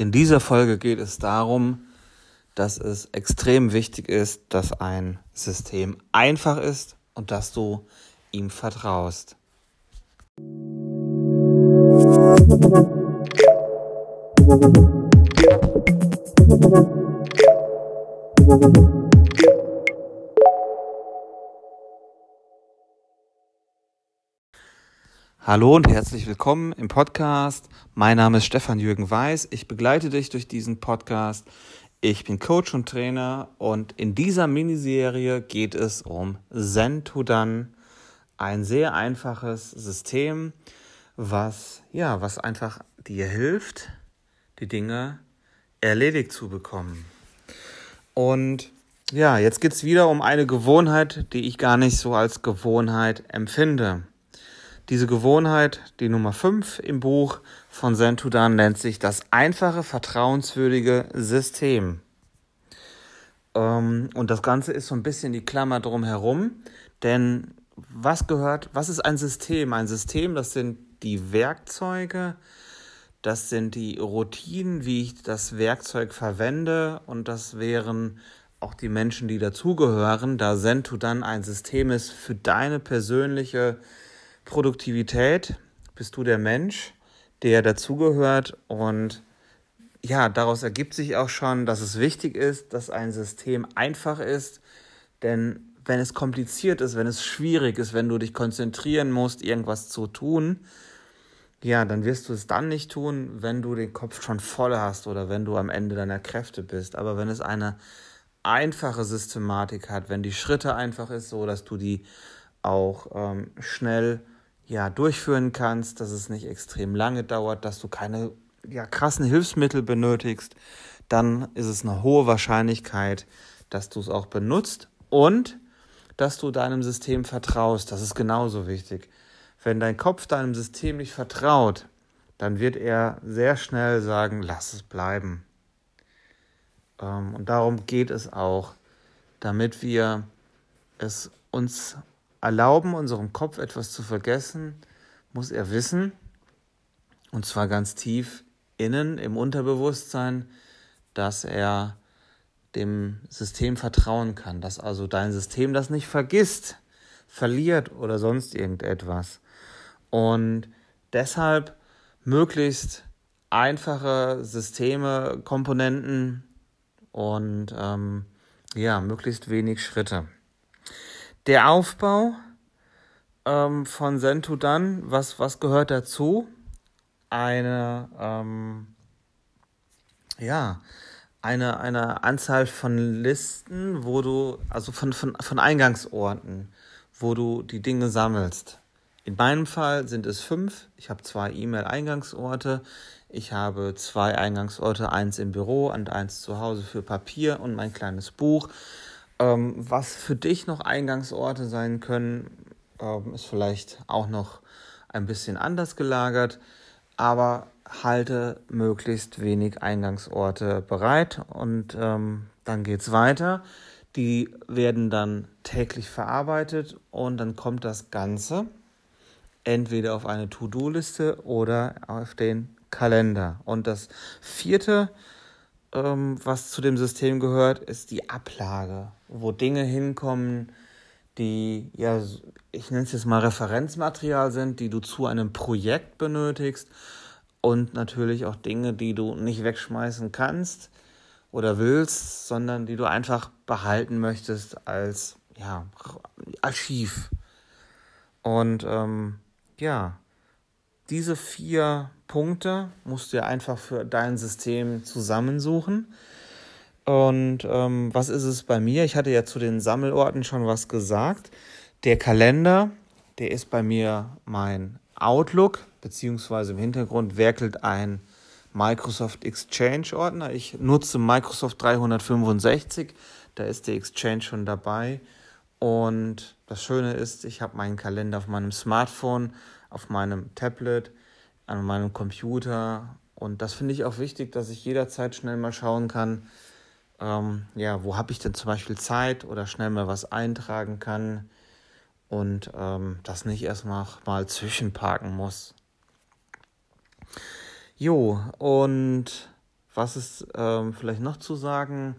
In dieser Folge geht es darum, dass es extrem wichtig ist, dass ein System einfach ist und dass du ihm vertraust. Hallo und herzlich willkommen im Podcast. Mein Name ist Stefan Jürgen Weiß. Ich begleite dich durch diesen Podcast. Ich bin Coach und Trainer und in dieser Miniserie geht es um Zen to Done, ein sehr einfaches System, was ja, was einfach dir hilft, die Dinge erledigt zu bekommen. Und ja, jetzt geht es wieder um eine Gewohnheit, die ich gar nicht so als Gewohnheit empfinde. Diese Gewohnheit, die Nummer 5 im Buch von Sentudan, nennt sich das einfache, vertrauenswürdige System. Ähm, und das Ganze ist so ein bisschen die Klammer drumherum, denn was gehört, was ist ein System? Ein System, das sind die Werkzeuge, das sind die Routinen, wie ich das Werkzeug verwende und das wären auch die Menschen, die dazugehören, da Sentudan ein System ist für deine persönliche Produktivität. Bist du der Mensch, der dazugehört? Und ja, daraus ergibt sich auch schon, dass es wichtig ist, dass ein System einfach ist, denn wenn es kompliziert ist, wenn es schwierig ist, wenn du dich konzentrieren musst, irgendwas zu tun, ja, dann wirst du es dann nicht tun, wenn du den Kopf schon voll hast oder wenn du am Ende deiner Kräfte bist. Aber wenn es eine einfache Systematik hat, wenn die Schritte einfach ist, so dass du die auch ähm, schnell ja, durchführen kannst, dass es nicht extrem lange dauert, dass du keine ja, krassen Hilfsmittel benötigst, dann ist es eine hohe Wahrscheinlichkeit, dass du es auch benutzt und dass du deinem System vertraust. Das ist genauso wichtig. Wenn dein Kopf deinem System nicht vertraut, dann wird er sehr schnell sagen, lass es bleiben. Ähm, und darum geht es auch, damit wir es uns erlauben, unserem Kopf etwas zu vergessen, muss er wissen, und zwar ganz tief innen im Unterbewusstsein, dass er dem System vertrauen kann, dass also dein System das nicht vergisst, verliert oder sonst irgendetwas. Und deshalb möglichst einfache Systeme, Komponenten und ähm, ja, möglichst wenig Schritte. Der Aufbau ähm, von Sentudan, was, was gehört dazu? Eine, ähm, ja, eine, eine Anzahl von Listen, wo du, also von, von, von Eingangsorten, wo du die Dinge sammelst. In meinem Fall sind es fünf. Ich habe zwei E-Mail-Eingangsorte. Ich habe zwei Eingangsorte, eins im Büro und eins zu Hause für Papier und mein kleines Buch. Ähm, was für dich noch Eingangsorte sein können, ähm, ist vielleicht auch noch ein bisschen anders gelagert, aber halte möglichst wenig Eingangsorte bereit und ähm, dann es weiter. Die werden dann täglich verarbeitet und dann kommt das Ganze entweder auf eine To-Do-Liste oder auf den Kalender. Und das vierte ähm, was zu dem System gehört, ist die Ablage, wo Dinge hinkommen, die, ja, ich nenne es jetzt mal Referenzmaterial sind, die du zu einem Projekt benötigst und natürlich auch Dinge, die du nicht wegschmeißen kannst oder willst, sondern die du einfach behalten möchtest als ja, Archiv. Und ähm, ja, diese vier Punkte musst du ja einfach für dein System zusammensuchen. Und ähm, was ist es bei mir? Ich hatte ja zu den Sammelorten schon was gesagt. Der Kalender, der ist bei mir mein Outlook, beziehungsweise im Hintergrund werkelt ein Microsoft Exchange Ordner. Ich nutze Microsoft 365, da ist der Exchange schon dabei. Und das Schöne ist, ich habe meinen Kalender auf meinem Smartphone auf meinem Tablet, an meinem Computer. Und das finde ich auch wichtig, dass ich jederzeit schnell mal schauen kann, ähm, ja, wo habe ich denn zum Beispiel Zeit oder schnell mal was eintragen kann und ähm, das nicht erstmal mal zwischenparken muss. Jo, und was ist ähm, vielleicht noch zu sagen?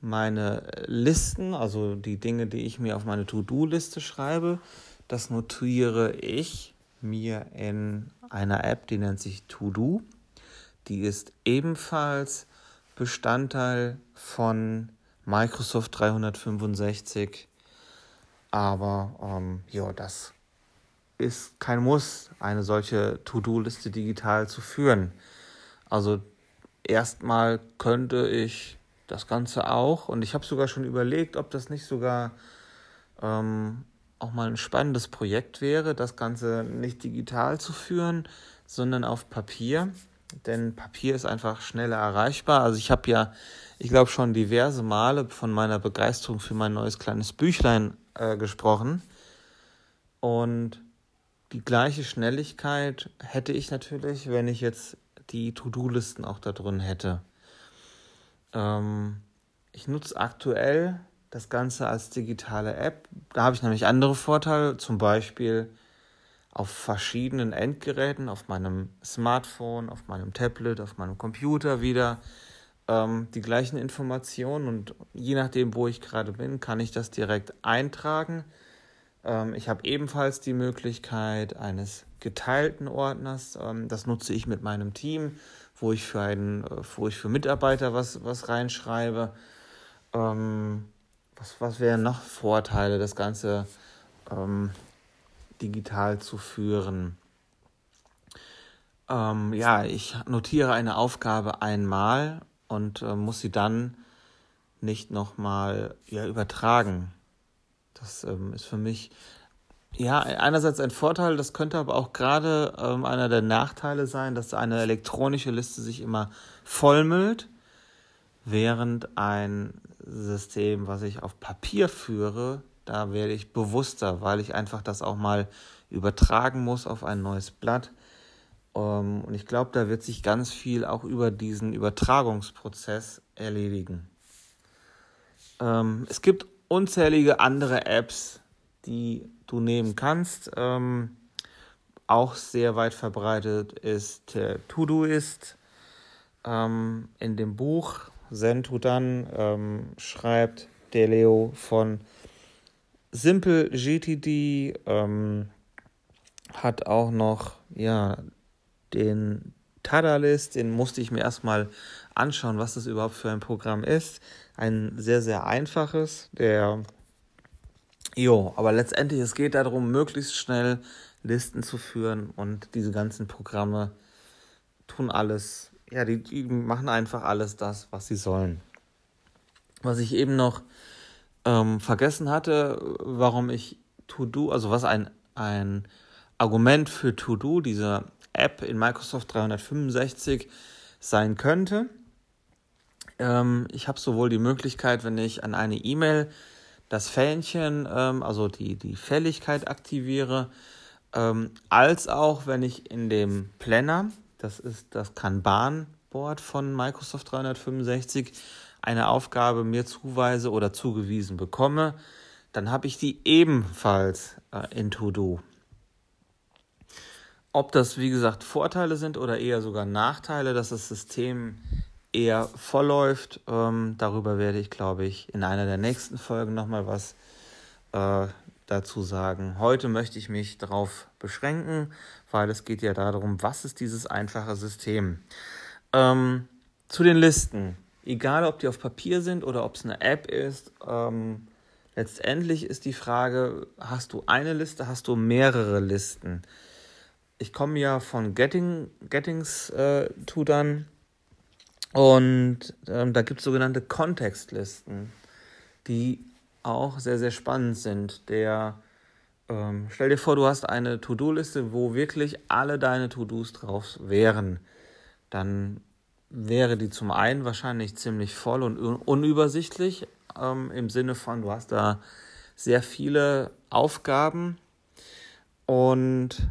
Meine Listen, also die Dinge, die ich mir auf meine To-Do-Liste schreibe, das notiere ich mir in einer App, die nennt sich To-Do. Die ist ebenfalls Bestandteil von Microsoft 365. Aber ähm, ja, das ist kein Muss, eine solche To-Do-Liste digital zu führen. Also erstmal könnte ich das Ganze auch und ich habe sogar schon überlegt, ob das nicht sogar ähm, auch mal ein spannendes Projekt wäre, das Ganze nicht digital zu führen, sondern auf Papier. Denn Papier ist einfach schneller erreichbar. Also ich habe ja, ich glaube schon diverse Male von meiner Begeisterung für mein neues kleines Büchlein äh, gesprochen. Und die gleiche Schnelligkeit hätte ich natürlich, wenn ich jetzt die To-Do-Listen auch da drin hätte. Ähm, ich nutze aktuell das Ganze als digitale App. Da habe ich nämlich andere Vorteile, zum Beispiel auf verschiedenen Endgeräten, auf meinem Smartphone, auf meinem Tablet, auf meinem Computer wieder ähm, die gleichen Informationen und je nachdem, wo ich gerade bin, kann ich das direkt eintragen. Ähm, ich habe ebenfalls die Möglichkeit eines geteilten Ordners. Ähm, das nutze ich mit meinem Team, wo ich für einen, äh, wo ich für Mitarbeiter was, was reinschreibe. Ähm, was, was wären noch Vorteile, das Ganze ähm, digital zu führen? Ähm, ja, ich notiere eine Aufgabe einmal und äh, muss sie dann nicht nochmal ja, übertragen. Das ähm, ist für mich ja einerseits ein Vorteil, das könnte aber auch gerade ähm, einer der Nachteile sein, dass eine elektronische Liste sich immer vollmüllt, während ein System, was ich auf Papier führe, da werde ich bewusster, weil ich einfach das auch mal übertragen muss auf ein neues Blatt. Ähm, und ich glaube, da wird sich ganz viel auch über diesen Übertragungsprozess erledigen. Ähm, es gibt unzählige andere Apps, die du nehmen kannst. Ähm, auch sehr weit verbreitet ist äh, Todoist. In dem Buch Sentudan ähm, schreibt der Leo von Simple GTD, ähm, hat auch noch ja, den Tadalist, den musste ich mir erstmal anschauen, was das überhaupt für ein Programm ist. Ein sehr, sehr einfaches, der, jo, aber letztendlich, es geht darum, möglichst schnell Listen zu führen und diese ganzen Programme tun alles, ja, die, die machen einfach alles das, was sie sollen. Was ich eben noch ähm, vergessen hatte, warum ich To-Do, also was ein, ein Argument für To-Do, diese App in Microsoft 365 sein könnte. Ähm, ich habe sowohl die Möglichkeit, wenn ich an eine E-Mail das Fähnchen, ähm, also die, die Fälligkeit aktiviere, ähm, als auch wenn ich in dem Planner, das ist das Kanban-Board von Microsoft 365, eine Aufgabe mir zuweise oder zugewiesen bekomme, dann habe ich die ebenfalls äh, in To-Do. Ob das, wie gesagt, Vorteile sind oder eher sogar Nachteile, dass das System eher vollläuft, ähm, darüber werde ich, glaube ich, in einer der nächsten Folgen nochmal was äh, dazu sagen. Heute möchte ich mich darauf beschränken, weil es geht ja darum, was ist dieses einfache System. Ähm, zu den Listen. Egal, ob die auf Papier sind oder ob es eine App ist, ähm, letztendlich ist die Frage, hast du eine Liste, hast du mehrere Listen? ich komme ja von Getting, Gettings äh, Tutern und ähm, da gibt es sogenannte Kontextlisten, die auch sehr, sehr spannend sind. Der, ähm, stell dir vor, du hast eine To-Do-Liste, wo wirklich alle deine To-Dos drauf wären. Dann wäre die zum einen wahrscheinlich ziemlich voll und un unübersichtlich, ähm, im Sinne von, du hast da sehr viele Aufgaben und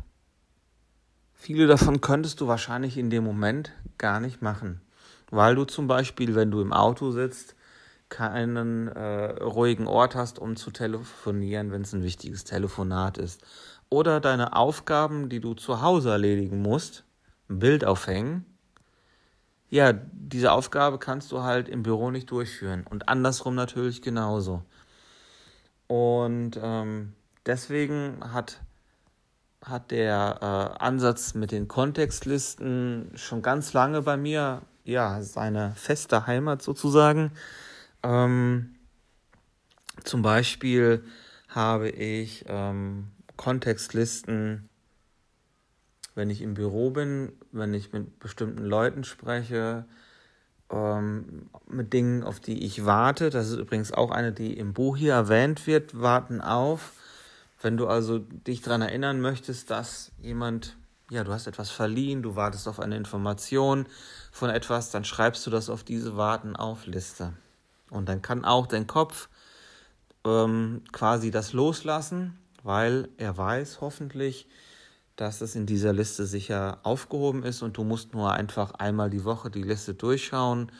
Viele davon könntest du wahrscheinlich in dem Moment gar nicht machen, weil du zum Beispiel, wenn du im Auto sitzt, keinen äh, ruhigen Ort hast, um zu telefonieren, wenn es ein wichtiges Telefonat ist. Oder deine Aufgaben, die du zu Hause erledigen musst, ein Bild aufhängen, ja, diese Aufgabe kannst du halt im Büro nicht durchführen und andersrum natürlich genauso. Und ähm, deswegen hat, hat der äh, Ansatz mit den Kontextlisten schon ganz lange bei mir ja seine feste Heimat sozusagen. Ähm, zum Beispiel habe ich ähm, Kontextlisten, wenn ich im Büro bin, wenn ich mit bestimmten Leuten spreche, ähm, mit Dingen, auf die ich warte. Das ist übrigens auch eine, die im Buch hier erwähnt wird, warten auf. Wenn du also dich daran erinnern möchtest, dass jemand, ja, du hast etwas verliehen, du wartest auf eine Information von etwas, dann schreibst du das auf diese Warten auf Liste. Und dann kann auch dein Kopf ähm, quasi das loslassen, weil er weiß hoffentlich, dass es in dieser Liste sicher aufgehoben ist und du musst nur einfach einmal die Woche die Liste durchschauen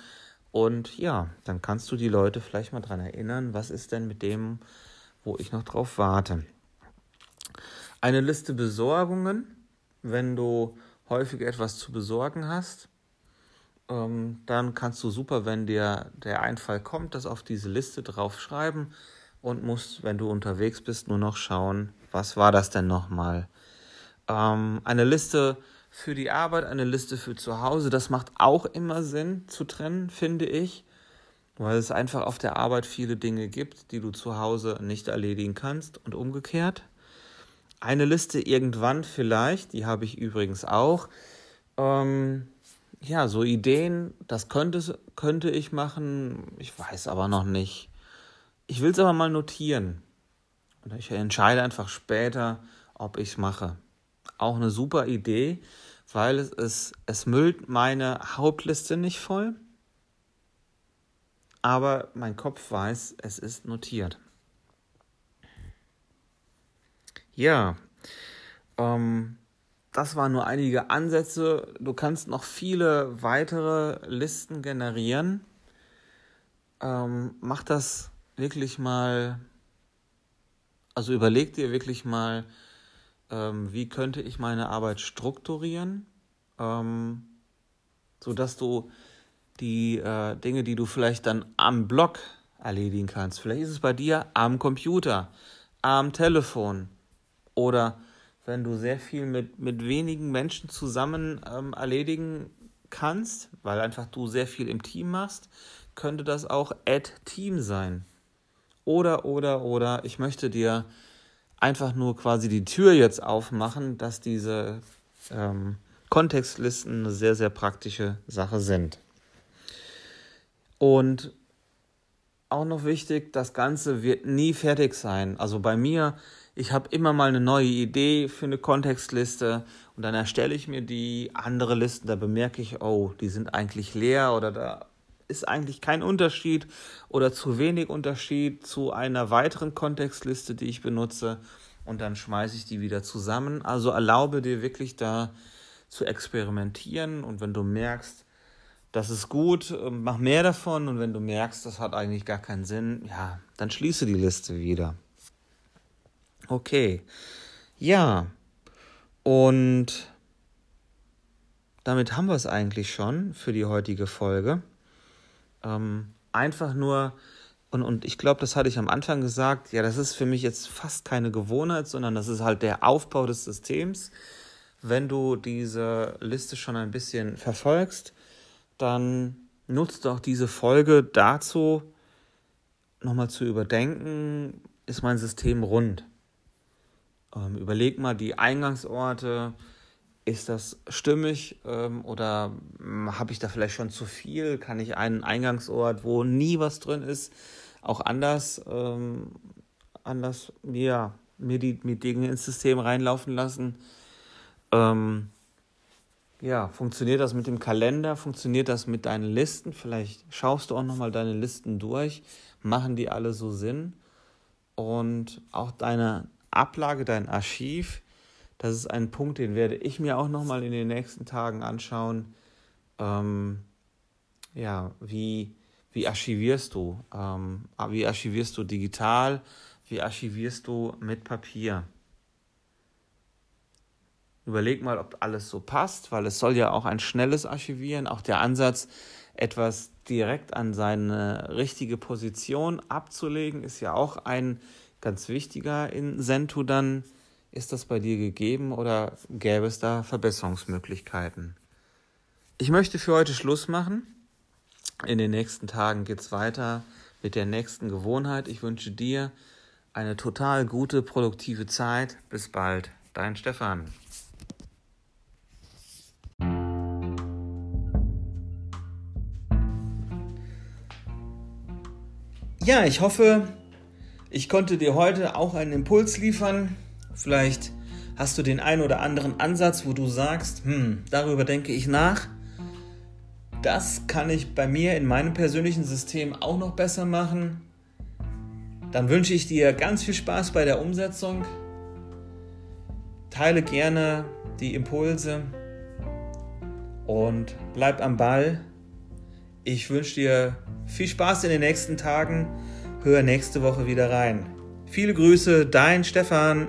und ja, dann kannst du die Leute vielleicht mal daran erinnern, was ist denn mit dem, wo ich noch drauf warte. Eine Liste Besorgungen, wenn du häufig etwas zu besorgen hast, ähm, dann kannst du super, wenn dir der Einfall kommt, das auf diese Liste draufschreiben und musst, wenn du unterwegs bist, nur noch schauen, was war das denn nochmal? Ähm, eine Liste für die Arbeit, eine Liste für zu Hause, das macht auch immer Sinn zu trennen, finde ich, weil es einfach auf der Arbeit viele Dinge gibt, die du zu Hause nicht erledigen kannst und umgekehrt. Eine Liste irgendwann vielleicht, die habe ich übrigens auch. Ähm, ja, so Ideen, das könnte, könnte ich machen, ich weiß aber noch nicht. Ich will es aber mal notieren. Und ich entscheide einfach später, ob ich es mache auch eine super Idee, weil es, es, es müllt meine Hauptliste nicht voll, aber mein Kopf weiß, es ist notiert. Ja, ähm, das waren nur einige Ansätze. Du kannst noch viele weitere Listen generieren. Ähm, mach das wirklich mal, also überleg dir wirklich mal, ähm, wie könnte ich meine Arbeit strukturieren, ähm, sodass du die äh, Dinge, die du vielleicht dann am Blog erledigen kannst, vielleicht ist es bei dir am Computer, am Telefon oder wenn du sehr viel mit, mit wenigen Menschen zusammen ähm, erledigen kannst, weil einfach du sehr viel im Team machst, könnte das auch Add Team sein. Oder, oder, oder, ich möchte dir einfach nur quasi die Tür jetzt aufmachen, dass diese ähm, Kontextlisten eine sehr, sehr praktische Sache sind. Und auch noch wichtig, das Ganze wird nie fertig sein. Also bei mir, ich habe immer mal eine neue Idee für eine Kontextliste und dann erstelle ich mir die andere Listen, da bemerke ich, oh, die sind eigentlich leer oder da ist eigentlich kein Unterschied oder zu wenig Unterschied zu einer weiteren Kontextliste, die ich benutze und dann schmeiße ich die wieder zusammen. Also erlaube dir wirklich da zu experimentieren und wenn du merkst, das ist gut, ähm, mach mehr davon und wenn du merkst, das hat eigentlich gar keinen Sinn, ja, dann schließe die Liste wieder. Okay, ja, und damit haben wir es eigentlich schon für die heutige Folge. Ähm, einfach nur, und, und ich glaube, das hatte ich am Anfang gesagt, ja, das ist für mich jetzt fast keine Gewohnheit, sondern das ist halt der Aufbau des Systems. Wenn du diese Liste schon ein bisschen verfolgst, dann nutzt doch diese Folge dazu, nochmal zu überdenken, ist mein System rund? Ähm, überleg mal die Eingangsorte, ist das stimmig ähm, oder hm, habe ich da vielleicht schon zu viel? Kann ich einen Eingangsort, wo nie was drin ist, auch anders, ähm, anders ja, mir die mir Dinge ins System reinlaufen lassen? Ähm, ja, funktioniert das mit dem Kalender? Funktioniert das mit deinen Listen? Vielleicht schaust du auch nochmal deine Listen durch. Machen die alle so Sinn? Und auch deine Ablage, dein Archiv, das ist ein Punkt, den werde ich mir auch nochmal in den nächsten Tagen anschauen. Ähm, ja, wie, wie archivierst du? Ähm, wie archivierst du digital? Wie archivierst du mit Papier? Überleg mal, ob alles so passt, weil es soll ja auch ein schnelles Archivieren, auch der Ansatz, etwas direkt an seine richtige Position abzulegen, ist ja auch ein ganz wichtiger in Sento dann. Ist das bei dir gegeben oder gäbe es da Verbesserungsmöglichkeiten? Ich möchte für heute Schluss machen. In den nächsten Tagen geht es weiter mit der nächsten Gewohnheit. Ich wünsche dir eine total gute, produktive Zeit. Bis bald. Dein Stefan. Ja, ich hoffe, ich konnte dir heute auch einen Impuls liefern. Vielleicht hast du den einen oder anderen Ansatz, wo du sagst, hm, darüber denke ich nach das kann ich bei mir in meinem persönlichen System auch noch besser machen. Dann wünsche ich dir ganz viel Spaß bei der Umsetzung. Teile gerne die Impulse und bleib am Ball. Ich wünsche dir viel Spaß in den nächsten Tagen. Hör nächste Woche wieder rein. Viele Grüße, dein Stefan.